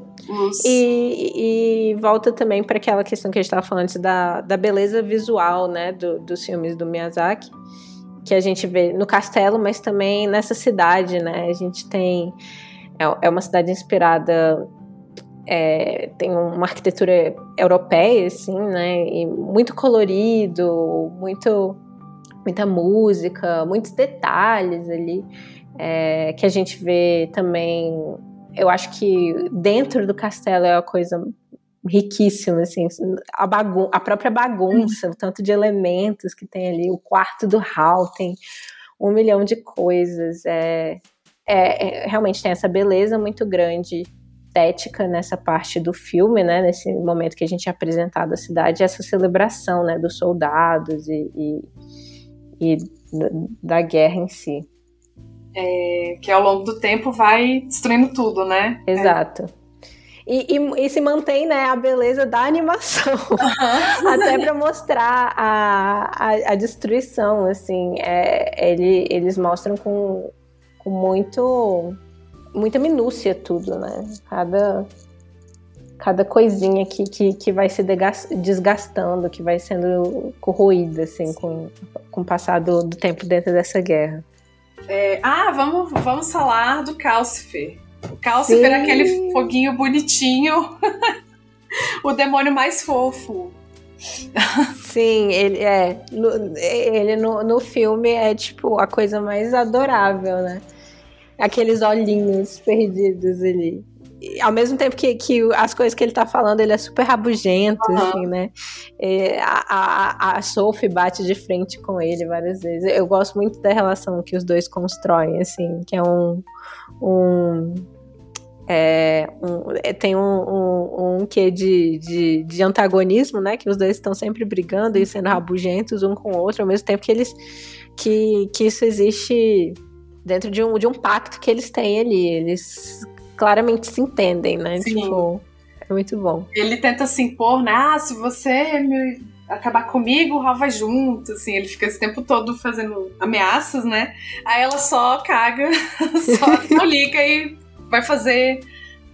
E, e, volta também para aquela questão que a gente estava falando antes da, da beleza visual, né, do, dos filmes do Miyazaki, que a gente vê no castelo, mas também nessa cidade, né? A gente tem é, é uma cidade inspirada é, tem uma arquitetura europeia, assim, né? E muito colorido, muito muita música, muitos detalhes ali é, que a gente vê também eu acho que dentro do castelo é uma coisa riquíssima, assim, a, bagun a própria bagunça, o tanto de elementos que tem ali, o quarto do Hal tem um milhão de coisas, é, é, é, realmente tem essa beleza muito grande estética nessa parte do filme, né, nesse momento que a gente é apresentado a cidade, essa celebração, né, dos soldados e, e, e da guerra em si. é, que ao longo do tempo vai destruindo tudo, né? Exato. É. E, e, e, se mantém né, a beleza da animação, uhum. até para mostrar a, a, a, destruição, assim, é, ele, eles mostram com, com muito muita minúcia tudo, né? Cada, cada coisinha que, que, que vai se desgastando, que vai sendo corroída, assim, com, com o passar do, do tempo dentro dessa guerra. É, ah, vamos, vamos falar do Calcifer. O Calcifer é aquele foguinho bonitinho. o demônio mais fofo. Sim, ele é. No, ele no, no filme é tipo a coisa mais adorável, né? Aqueles olhinhos perdidos ali. Ao mesmo tempo que, que as coisas que ele tá falando, ele é super rabugento, uhum. assim, né? É, a, a, a Sophie bate de frente com ele várias vezes. Eu gosto muito da relação que os dois constroem, assim, que é um um, é, um, é, tem um, um, um quê de, de, de, antagonismo, né? Que os dois estão sempre brigando e sendo rabugentos um com o outro, ao mesmo tempo que eles que, que isso existe dentro de um, de um pacto que eles têm ali. Eles claramente se entendem, né? Sim. Tipo, é muito bom. Ele tenta se impor, né? Ah, se você me acabar comigo, o Hal vai junto, assim, ele fica esse tempo todo fazendo ameaças, né? Aí ela só caga, só não liga e vai fazer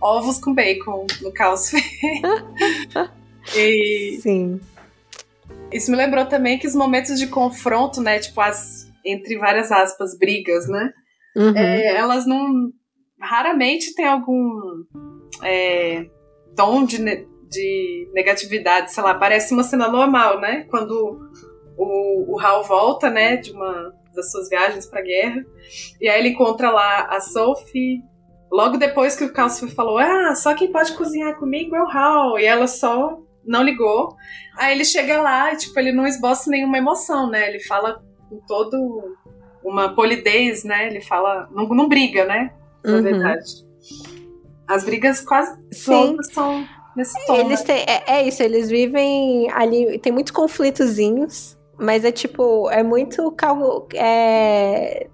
ovos com bacon no caos. e Sim. Isso me lembrou também que os momentos de confronto, né, tipo as entre várias aspas brigas, né? Uhum. É, elas não raramente tem algum é, tom de de negatividade, sei lá, parece uma cena normal, né? Quando o, o Hal volta, né, de uma das suas viagens pra guerra, e aí ele encontra lá a Sophie, logo depois que o Calcifer falou, ah, só quem pode cozinhar comigo é o Hal, e ela só não ligou. Aí ele chega lá e, tipo, ele não esboça nenhuma emoção, né? Ele fala com todo uma polidez, né? Ele fala, não, não briga, né? Na uhum. verdade. As brigas quase Sim. todas são nesse tom. Eles têm, é, é, isso, eles vivem ali, tem muitos conflitozinhos, mas é tipo, é muito é,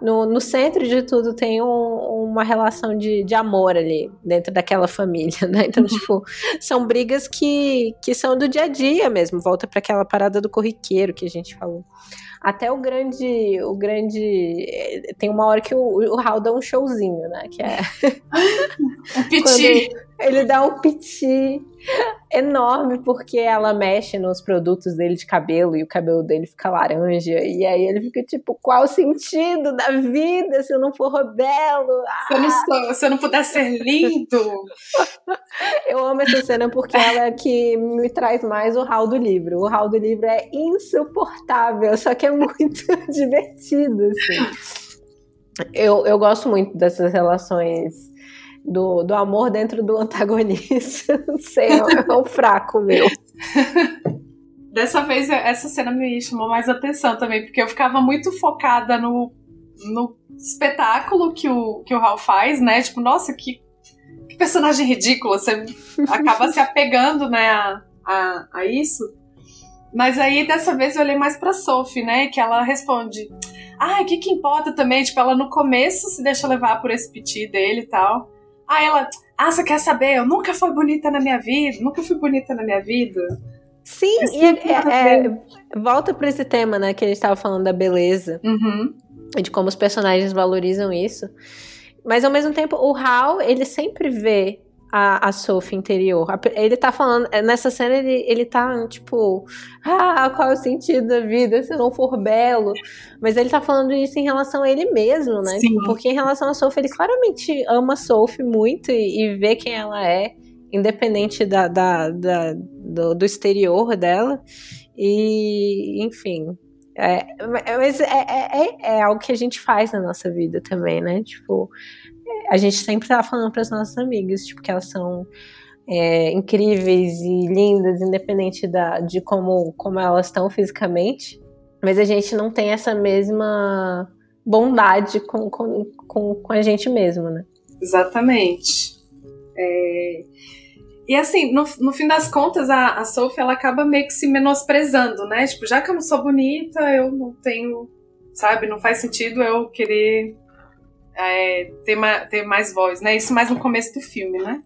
no, no centro de tudo tem um, uma relação de, de amor ali, dentro daquela família, né? Então, uhum. tipo, são brigas que, que são do dia a dia mesmo, volta para aquela parada do corriqueiro que a gente falou. Até o grande. O grande. Tem uma hora que o, o Hal dá um showzinho, né? Que é. um piti. Ele dá um piti enorme porque ela mexe nos produtos dele de cabelo e o cabelo dele fica laranja. E aí ele fica tipo, qual o sentido da vida se eu não for belo? Ah! Se, eu não sou, se eu não puder ser lindo. eu amo essa cena porque ela é que me traz mais o Hal do livro. O Hal do livro é insuportável, só que é muito divertido, assim. Eu, eu gosto muito dessas relações do, do amor dentro do antagonista. Não sei, é um fraco meu. Dessa vez, essa cena me chamou mais atenção também, porque eu ficava muito focada no, no espetáculo que o, que o Hal faz, né? Tipo, nossa, que, que personagem ridículo. Você acaba se apegando, né, a, a, a isso. Mas aí, dessa vez, eu olhei mais pra Sophie, né? Que ela responde: Ah, o que que importa também? Tipo, ela no começo se deixa levar por esse piti dele e tal. Aí ela: Ah, você quer saber? Eu nunca fui bonita na minha vida, nunca fui bonita na minha vida. Sim, e é, é, é, volta para esse tema, né? Que a gente estava falando da beleza. Uhum. De como os personagens valorizam isso. Mas ao mesmo tempo, o Hal, ele sempre vê a, a Sophie interior. Ele tá falando, é, nessa cena ele, ele tá tipo, ah, qual é o sentido da vida se não for belo? Mas ele tá falando isso em relação a ele mesmo, né? Sim. Porque em relação a Sophie, ele claramente ama a Sophie muito e, e vê quem ela é, independente da, da, da do, do exterior dela. E, enfim, é, mas é, é, é, é, algo que a gente faz na nossa vida também, né? Tipo, a gente sempre tá falando para as nossas amigas, tipo, que elas são é, incríveis e lindas, independente da, de como, como elas estão fisicamente. Mas a gente não tem essa mesma bondade com, com, com, com a gente mesmo, né? Exatamente. É... E assim, no, no fim das contas, a, a Sophie ela acaba meio que se menosprezando, né? Tipo, já que eu não sou bonita, eu não tenho, sabe, não faz sentido eu querer é, ter, ma ter mais voz, né? Isso mais no começo do filme, né?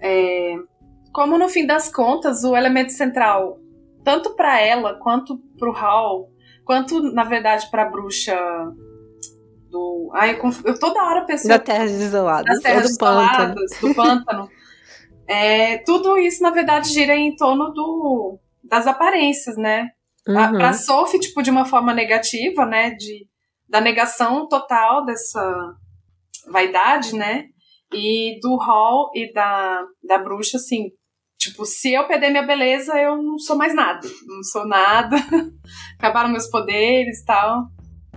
É, como no fim das contas, o elemento central, tanto para ela quanto para o Hal, quanto na verdade para a bruxa do. Ai, eu, eu toda hora penso. Da Terras Isoladas. Das Terras do Pântano. do pântano. é, tudo isso, na verdade, gira em torno do, das aparências, né? Uhum. Pra Sophie, tipo, de uma forma negativa, né? De, da negação total dessa vaidade, né? E do Hall e da, da bruxa, assim, tipo, se eu perder minha beleza, eu não sou mais nada. Não sou nada. Acabaram meus poderes e tal.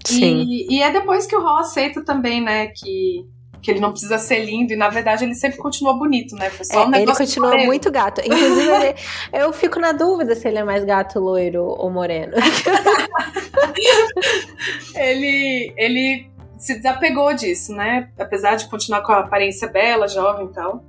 Sim. E, e é depois que o Hall aceita também, né, que que ele não precisa ser lindo, e na verdade ele sempre continua bonito, né? Foi só um é, ele continua muito gato. Inclusive, ele, eu fico na dúvida se ele é mais gato, loiro ou moreno. ele, ele se desapegou disso, né? Apesar de continuar com a aparência bela, jovem e tal.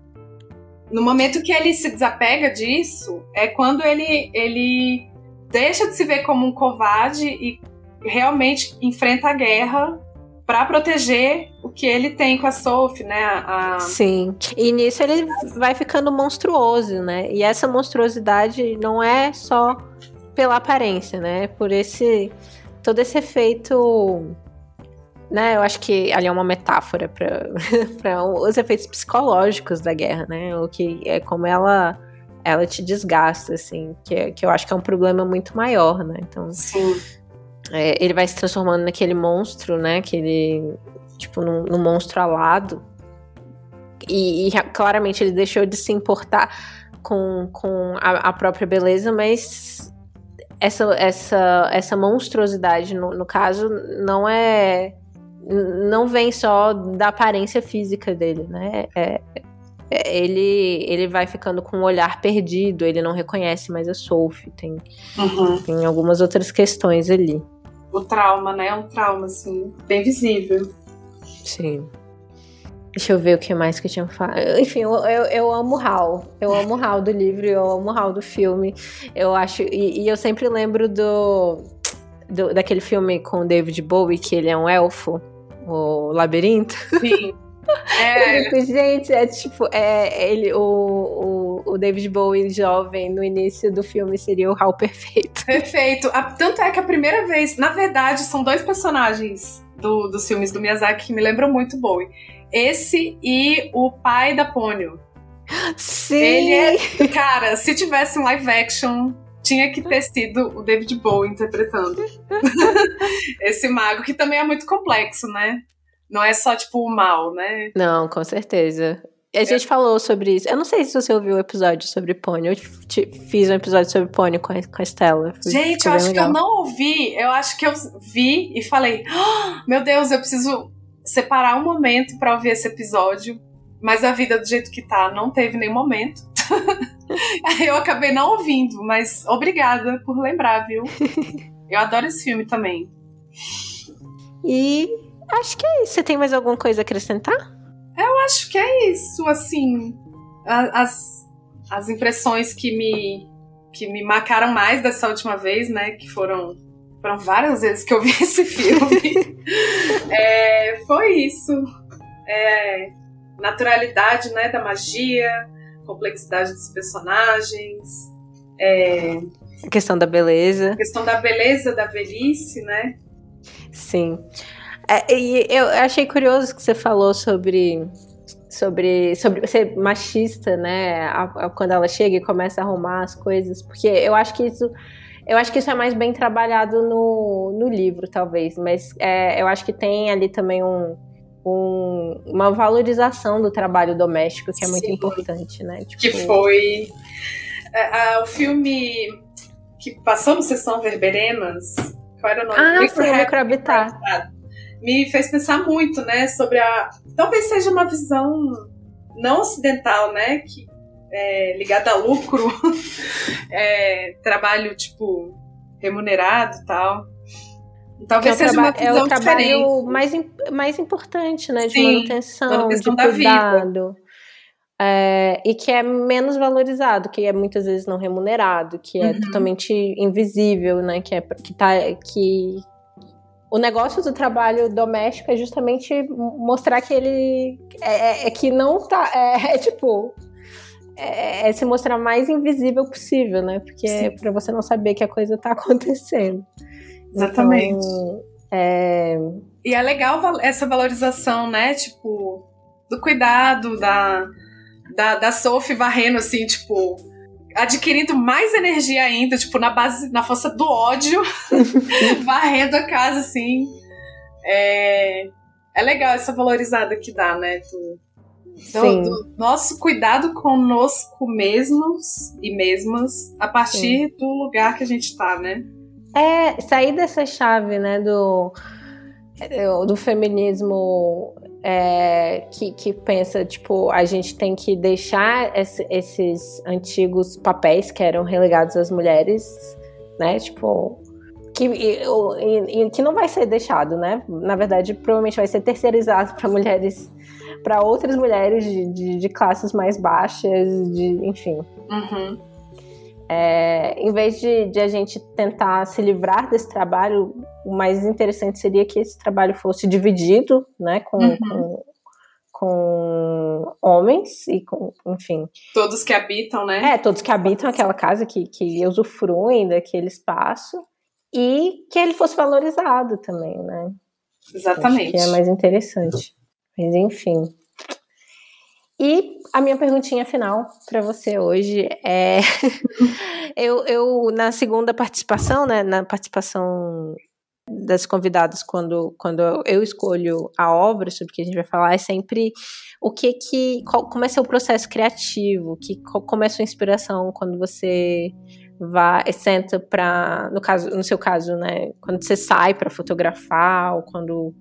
No momento que ele se desapega disso, é quando ele, ele deixa de se ver como um covarde e realmente enfrenta a guerra para proteger o que ele tem com a Sophie, né? A... Sim. E nisso ele vai ficando monstruoso, né? E essa monstruosidade não é só pela aparência, né? Por esse todo esse efeito, né? Eu acho que ali é uma metáfora para os efeitos psicológicos da guerra, né? O que é como ela ela te desgasta, assim, que, que eu acho que é um problema muito maior, né? Então, Sim é, ele vai se transformando naquele monstro, né? Aquele. Tipo, num, num monstro alado. E, e, claramente ele deixou de se importar com, com a, a própria beleza, mas essa, essa, essa monstruosidade, no, no caso, não é. Não vem só da aparência física dele, né? É, é, ele, ele vai ficando com um olhar perdido, ele não reconhece mais a Sophie, tem, uhum. tem algumas outras questões ali o trauma, né? É um trauma, assim, bem visível. Sim. Deixa eu ver o que mais que eu tinha falado. Enfim, eu, eu, eu amo Hal. Eu amo Hal do livro, eu amo Hal do filme. Eu acho. E, e, eu sempre lembro do, do. daquele filme com o David Bowie, que ele é um elfo, o Labirinto. Sim. É. Fico, gente, é tipo, é, ele, o, o, o, David Bowie jovem no início do filme seria o Hal perfeito. Perfeito. A, tanto é que a primeira vez, na verdade, são dois personagens do, dos filmes do Miyazaki que me lembram muito Bowie. Esse e o pai da Ponyo. Sim! Ele é, cara, se tivesse um live action, tinha que ter sido o David Bowie interpretando. Esse mago, que também é muito complexo, né? Não é só, tipo, o mal, né? Não, com certeza. A gente é. falou sobre isso. Eu não sei se você ouviu o episódio sobre pônei. Eu fiz um episódio sobre pônei com a, com a Stella. Gente, eu acho legal. que eu não ouvi. Eu acho que eu vi e falei: oh, Meu Deus, eu preciso separar um momento para ouvir esse episódio. Mas a vida do jeito que tá, não teve nenhum momento. Aí eu acabei não ouvindo, mas obrigada por lembrar, viu? Eu adoro esse filme também. E Acho que é isso. Você tem mais alguma coisa a acrescentar? Acho que é isso, assim. As, as impressões que me, que me marcaram mais dessa última vez, né? Que foram, foram várias vezes que eu vi esse filme. é, foi isso. É, naturalidade, né? Da magia, complexidade dos personagens. É, a questão da beleza. A questão da beleza, da velhice, né? Sim. É, e eu achei curioso que você falou sobre sobre, sobre ser machista, né? A, a, quando ela chega e começa a arrumar as coisas, porque eu acho que isso eu acho que isso é mais bem trabalhado no, no livro, talvez, mas é, eu acho que tem ali também um, um, uma valorização do trabalho doméstico que é muito Sim, importante, né? Tipo... Que foi é, é, o filme que passou no Sessão Verberenas. Qual era o nome? Ah, sim, o Microhabitat me fez pensar muito, né, sobre a. Talvez seja uma visão não ocidental, né, que é, ligada a lucro, é, trabalho tipo remunerado e tal. Talvez é seja uma visão é o trabalho mais, mais importante, né, de Sim, manutenção, manutenção de cuidado. É, e que é menos valorizado, que é muitas vezes não remunerado, que é uhum. totalmente invisível, né? Que é que tá que o negócio do trabalho doméstico é justamente mostrar que ele é, é, é que não tá é, é tipo é, é, se mostrar mais invisível possível, né? Porque Sim. é para você não saber que a coisa tá acontecendo. Exatamente. Então, é... E é legal essa valorização, né? Tipo, do cuidado, da, da, da Sophie varrendo, assim, tipo, adquirindo mais energia ainda, tipo, na base, na força do ódio, varrendo a casa, assim. É, é legal essa valorizada que dá, né? Do, do, do nosso cuidado conosco mesmos e mesmas a partir Sim. do lugar que a gente tá, né? É, sair dessa chave, né, do, do feminismo é, que, que pensa, tipo, a gente tem que deixar esse, esses antigos papéis que eram relegados às mulheres, né? Tipo, que, e, e, que não vai ser deixado, né? Na verdade, provavelmente vai ser terceirizado para mulheres, para outras mulheres de, de, de, classes mais baixas, de, enfim. Uhum. É, em vez de, de, a gente tentar se livrar desse trabalho, o mais interessante seria que esse trabalho fosse dividido, né, com, uhum. com, com, homens e com, enfim. Todos que habitam, né? É, todos que habitam aquela casa, que, que usufruem daquele espaço e que ele fosse valorizado também, né? Exatamente. Acho que é mais interessante. Mas enfim. E a minha perguntinha final para você hoje é: eu, eu, na segunda participação, né, na participação das convidadas, quando, quando eu escolho a obra sobre o que a gente vai falar, é sempre o que que. Qual, como é seu processo criativo, que, qual, como é sua inspiração quando você vai senta para no caso no seu caso né quando você sai para fotografar ou quando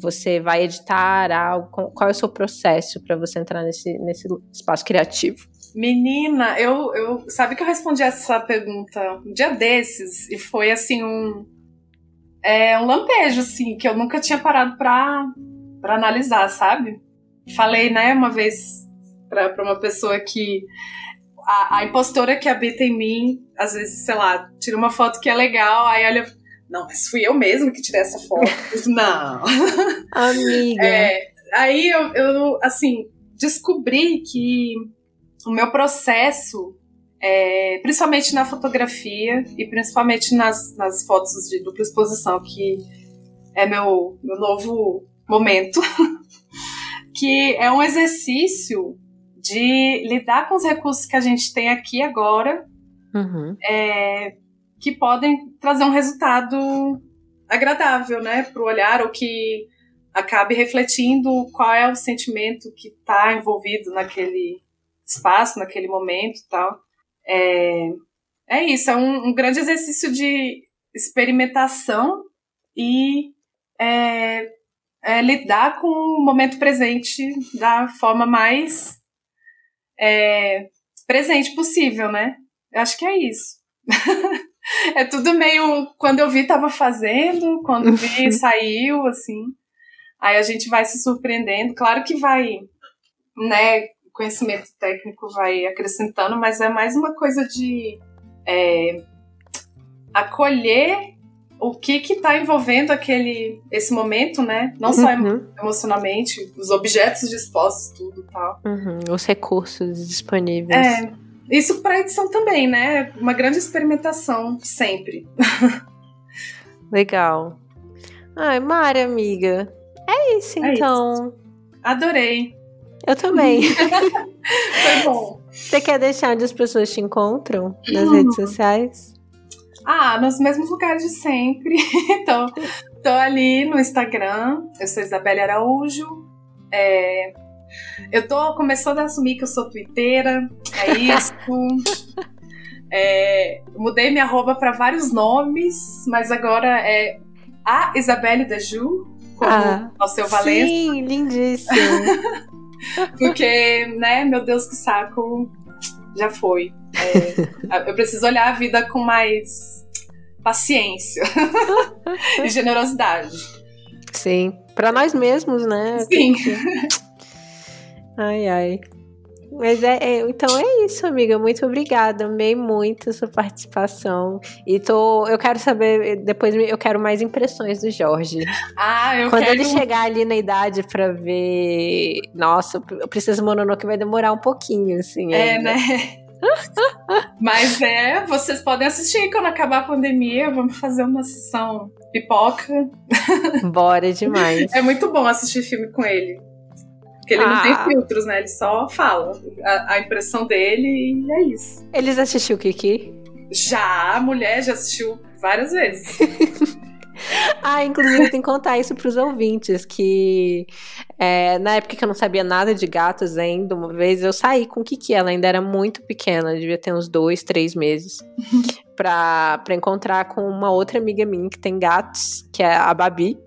você vai editar algo? Qual é o seu processo para você entrar nesse, nesse espaço criativo? Menina, eu, eu sabe que eu respondi essa pergunta um dia desses e foi assim um é um lampejo assim que eu nunca tinha parado para para analisar, sabe? Falei, né, uma vez para uma pessoa que a, a impostora que habita em mim, às vezes, sei lá, tira uma foto que é legal, aí olha não, mas fui eu mesmo que tirei essa foto. não. Amiga. É, aí eu, eu, assim, descobri que o meu processo, é, principalmente na fotografia e principalmente nas, nas fotos de dupla exposição, que é meu, meu novo momento, que é um exercício de lidar com os recursos que a gente tem aqui agora, uhum. é, que podem trazer um resultado agradável, né, para o olhar ou que acabe refletindo qual é o sentimento que está envolvido naquele espaço, naquele momento, tal. É, é isso, é um, um grande exercício de experimentação e é, é lidar com o momento presente da forma mais é, presente possível, né? Eu acho que é isso. É tudo meio. Quando eu vi, tava fazendo, quando vi, saiu, assim. Aí a gente vai se surpreendendo. Claro que vai, né? Conhecimento técnico vai acrescentando, mas é mais uma coisa de é, acolher o que que tá envolvendo aquele esse momento, né? Não só uhum. emocionalmente, os objetos dispostos, tudo tal. Uhum. Os recursos disponíveis. É, isso para edição também, né? Uma grande experimentação sempre. Legal. Ai, Mari, amiga. É isso, é então. Isso. Adorei. Eu também. Foi bom. Você quer deixar onde as pessoas te encontram nas hum. redes sociais? Ah, nos mesmos lugares de sempre. então, tô ali no Instagram. Eu sou Isabelle Araújo. É, eu tô começando a assumir que eu sou twitteira, é isso. é, mudei minha arroba para vários nomes, mas agora é a Isabelle da Ju, como ah, ao seu Valença. Sim, lindíssimo. Porque, né, meu Deus, que saco, já foi. É, eu preciso olhar a vida com mais paciência e generosidade. Sim, para nós mesmos, né? Sim. Ai, ai. Mas é, é, então é isso, amiga. Muito obrigada. Amei muito a sua participação. E tô, eu quero saber, depois eu quero mais impressões do Jorge. Ah, eu Quando quero... ele chegar ali na idade pra ver. Nossa, o Princesa Mononoke vai demorar um pouquinho, assim. É, ainda. né? Mas é, vocês podem assistir quando acabar a pandemia. Vamos fazer uma sessão pipoca. Bora demais. É muito bom assistir filme com ele. Porque ele não Ah. tem filtros, né? Ele só fala a, a impressão dele e é isso. Eles assistiram o Kiki? Já a mulher já assistiu várias vezes. Ah, inclusive tem que contar isso pros ouvintes, que é, na época que eu não sabia nada de gatos ainda, uma vez eu saí com Kiki, ela ainda era muito pequena, devia ter uns dois, três meses, pra encontrar com uma outra amiga minha que tem gatos, que é a Babi,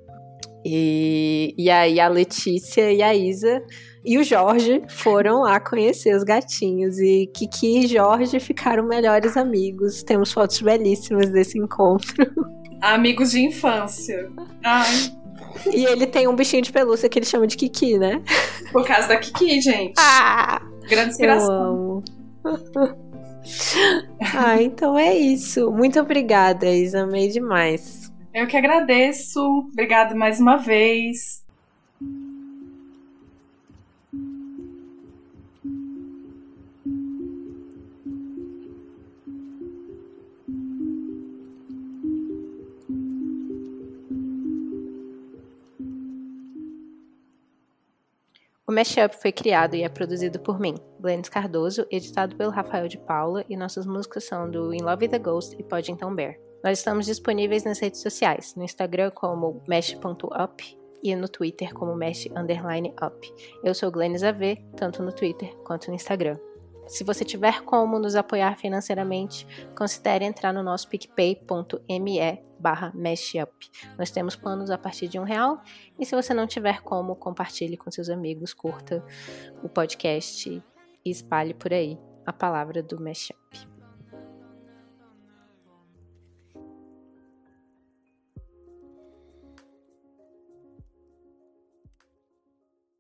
e, e aí a Letícia e a Isa e o Jorge foram lá conhecer os gatinhos, e Kiki e Jorge ficaram melhores amigos, temos fotos belíssimas desse encontro. Amigos de infância. Ai, E ele tem um bichinho de pelúcia que ele chama de Kiki, né? por causa da Kiki, gente. Ah, Grande eu inspiração. amo. ah, então é isso. Muito obrigada, Isa. Amei demais. Eu que agradeço. Obrigado mais uma vez. O Mashup foi criado e é produzido por mim, Glennis Cardoso, editado pelo Rafael de Paula, e nossas músicas são do In Love with the Ghost e Pode Então Bear. Nós estamos disponíveis nas redes sociais, no Instagram como mesh.up e no Twitter como mesh underline up. Eu sou Glennis AV, tanto no Twitter quanto no Instagram. Se você tiver como nos apoiar financeiramente, considere entrar no nosso picpay.me barra. Nós temos planos a partir de um real e se você não tiver como, compartilhe com seus amigos, curta o podcast e espalhe por aí a palavra do mashup.